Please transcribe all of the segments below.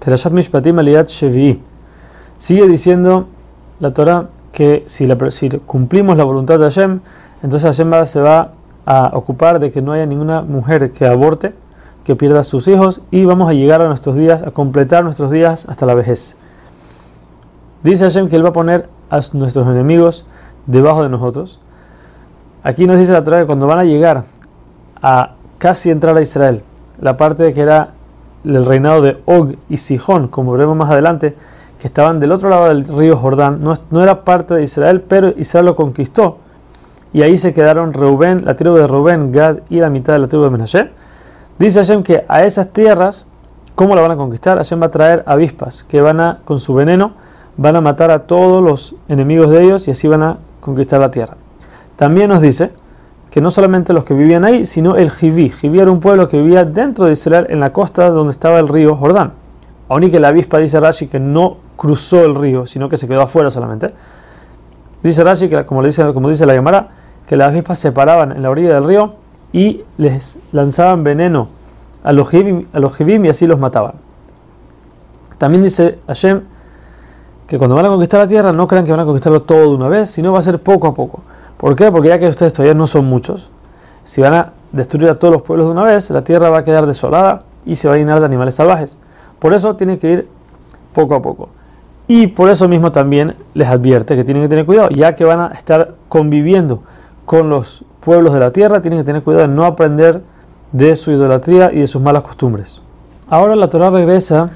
Perashat Mishpatim Aliyat Shevi'i. Sigue diciendo la Torah que si, cumplimos la voluntad de Hashem, entonces Hashem se va a ocupar de que no haya ninguna mujer que aborte, que pierda sus hijos, y vamos a llegar a nuestros días, a completar nuestros días hasta la vejez. Dice Hashem que Él va a poner a nuestros enemigos debajo de nosotros. Aquí nos dice la Torah que cuando van a llegar a casi entrar a Israel, la parte que era el reinado de Og y Sihón, como veremos más adelante, que estaban del otro lado del río Jordán, no, no, era parte de Israel, pero Israel lo conquistó. Y ahí se quedaron Reubén, la tribu de Reubén, Gad y la mitad de la tribu de Menashe. Dice Hashem que a esas tierras, ¿cómo la van a conquistar? Hashem va a traer avispas que van a, con su veneno, van a matar a todos los enemigos de ellos y así van a conquistar la tierra. También nos dice que no solamente los que vivían ahí, sino el Jiví. Jiví era un pueblo que vivía dentro de Israel, en la costa donde estaba el río Jordán. Aún y que la avispa dice Rashi que no cruzó el río, sino que se quedó afuera solamente. Dice Rashi, que, como, dice, la Gemara, que las avispas se paraban en la orilla del río y les lanzaban veneno a los Jivim y así los mataban. También dice Hashem que cuando van a conquistar la tierra no crean que van a conquistarlo todo de una vez, sino va a ser poco a poco. ¿Por qué? Porque ya que ustedes todavía no son muchos, si van a destruir a todos los pueblos de una vez, la tierra va a quedar desolada y se va a llenar de animales salvajes. Por eso tiene que ir poco a poco. Y por eso mismo también les advierte que tienen que tener cuidado, ya que van a estar conviviendo con los pueblos de la tierra, tienen que tener cuidado de no aprender de su idolatría y de sus malas costumbres. Ahora la Torah regresa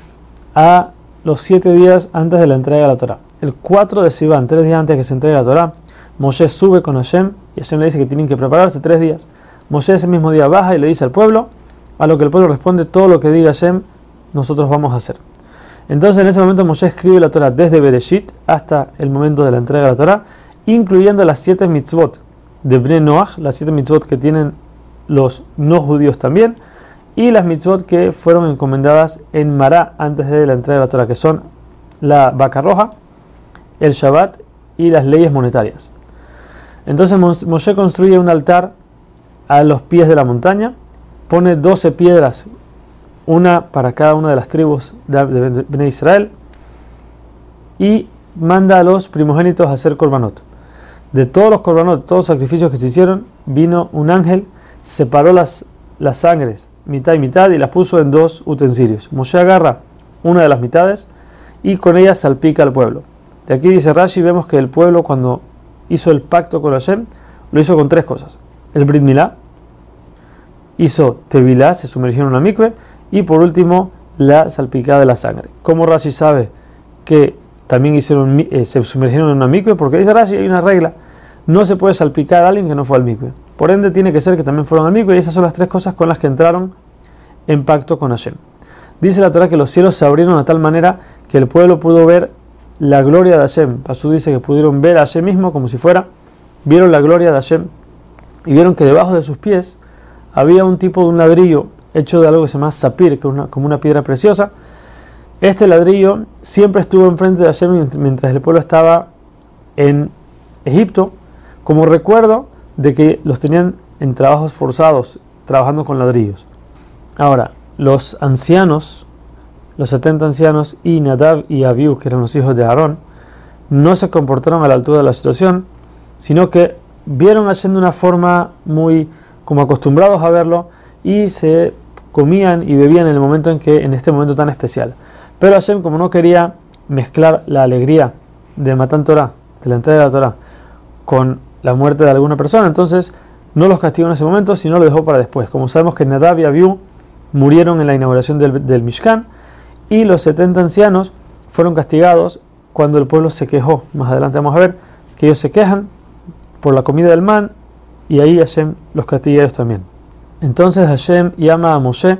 a los siete días antes de la entrega de la Torah. El 4 de Sivan, tres días antes de que se entregue la Torah, Moshe sube con Hashem y Hashem le dice que tienen que prepararse tres días. Moshe ese mismo día baja y le dice al pueblo, a lo que el pueblo responde, todo lo que diga Hashem, nosotros vamos a hacer. Entonces en ese momento Moshe escribe la Torah desde Bereshit hasta el momento de la entrega de la Torah, incluyendo las siete mitzvot de Bnei Noach, las siete mitzvot que tienen los no judíos también, y las mitzvot que fueron encomendadas en Mará antes de la entrega de la Torah, que son la vaca roja, el Shabbat y las leyes monetarias. Entonces Moshe construye un altar a los pies de la montaña, pone 12 piedras, una para cada una de las tribus de Israel, y manda a los primogénitos a hacer korbanot. De todos los korbanot, todos los sacrificios que se hicieron, vino un ángel, separó las, las sangres, mitad y mitad, y las puso en dos utensilios. Moshe agarra una de las mitades y con ella salpica al pueblo. De aquí dice Rashi, vemos que el pueblo cuando hizo el pacto con Hashem, lo hizo con tres cosas. El Brit Milá, hizo Tevilá, se sumergió en una mikve, y por último, la salpicada de la sangre. ¿Cómo Rashi sabe que también eh, se sumergieron en una mikve? Porque dice Rashi, hay una regla, no se puede salpicar a alguien que no fue al mikve. Por ende, tiene que ser que también fueron al y esas son las tres cosas con las que entraron en pacto con Hashem. Dice la Torah que los cielos se abrieron de tal manera que el pueblo pudo ver la gloria de Hashem. Pasú dice que pudieron ver a Hashem mismo como si fuera, vieron la gloria de Hashem y vieron que debajo de sus pies había un tipo de un ladrillo hecho de algo que se llama sapir, que es una, como una piedra preciosa. Este ladrillo siempre estuvo enfrente de Hashem mientras el pueblo estaba en Egipto, como recuerdo de que los tenían en trabajos forzados, trabajando con ladrillos. Ahora, los ancianos los 70 ancianos y Nadab y Abiú, que eran los hijos de Aarón, no se comportaron a la altura de la situación, sino que vieron haciendo una forma muy como acostumbrados a verlo y se comían y bebían en el momento en que en este momento tan especial. Pero Hashem como no quería mezclar la alegría de Matan Torah, de la entrega de la Torah, con la muerte de alguna persona, entonces no los castigó en ese momento, sino lo dejó para después. Como sabemos que Nadab y Abiú murieron en la inauguración del, del Mishkan, y los 70 ancianos fueron castigados cuando el pueblo se quejó. Más adelante vamos a ver que ellos se quejan por la comida del man y ahí Hashem los castiga ellos también. Entonces Hashem llama a Moshe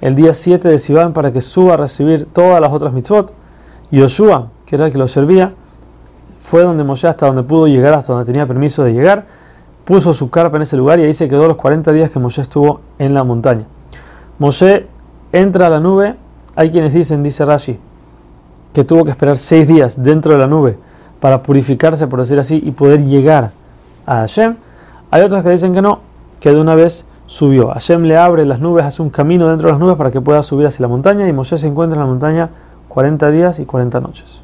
el día 7 de Sivan para que suba a recibir todas las otras mitzvot. Y Yoshua, que era el que lo servía, fue donde Moshe hasta donde pudo llegar, hasta donde tenía permiso de llegar, puso su carpa en ese lugar y ahí se quedó los 40 días que Moshe estuvo en la montaña. Moshe entra a la nube hay quienes dicen, dice Rashi, que tuvo que esperar seis días dentro de la nube para purificarse, por decir así, y poder llegar a Hashem. Hay otros que dicen que no, que de una vez subió. Hashem le abre las nubes, hace un camino dentro de las nubes para que pueda subir hacia la montaña y Moshe se encuentra en la montaña 40 días y 40 noches.